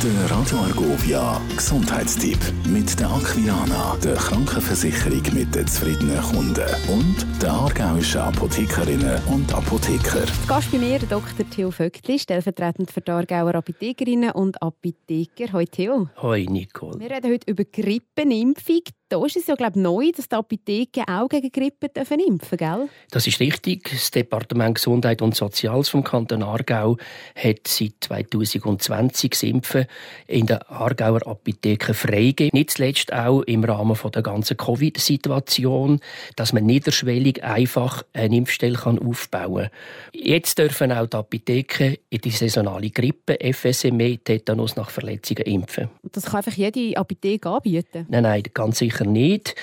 Der Radio Argovia Gesundheitstipp mit der Aquilana, der Krankenversicherung mit den zufriedenen Kunden und der aargauischen Apothekerinnen und Apotheker. Gast bei mir Dr. Theo Vöckli, stellvertretend für die Aargauer Apothekerinnen und Apotheker. Hoi Theo. Hoi Nicole. Wir reden heute über Grippenimpfung. Da ist es ja glaube ich, neu, dass die Apotheken auch gegen Grippe dürfen impfen gell? Das ist richtig. Das Departement Gesundheit und Soziales vom Kanton Aargau hat seit 2020 das Impfen in den Aargauer Apotheken freigegeben. Nicht zuletzt auch im Rahmen der ganzen Covid-Situation, dass man niederschwellig einfach eine Impfstelle aufbauen kann. Jetzt dürfen auch die Apotheken in die saisonale Grippe, FSME, Tetanus nach Verletzungen impfen. Und das kann einfach jede Apotheke anbieten? Nein, nein, ganz sicher nicht.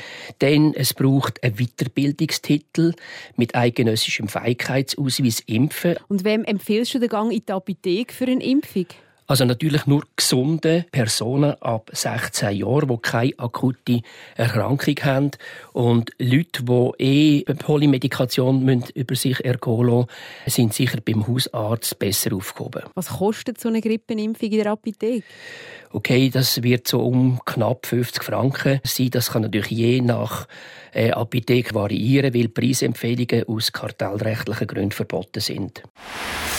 Denn es braucht einen Weiterbildungstitel mit eidgenössischem Fähigkeitsausweis Impfen. Und wem empfiehlst du den Gang in die Apotheke für eine Impfung? Also natürlich nur gesunde Personen ab 16 Jahren, die keine akute Erkrankung haben. Und Leute, die eh Polymedikation über sich ergehen lassen, sind sicher beim Hausarzt besser aufgehoben. Was kostet so eine Grippenimpfung in der Apotheke? Okay, das wird so um knapp 50 Franken sein. Das kann natürlich je nach äh, Apotheke variieren, weil Preisempfehlungen aus kartellrechtlichen Gründen verboten sind.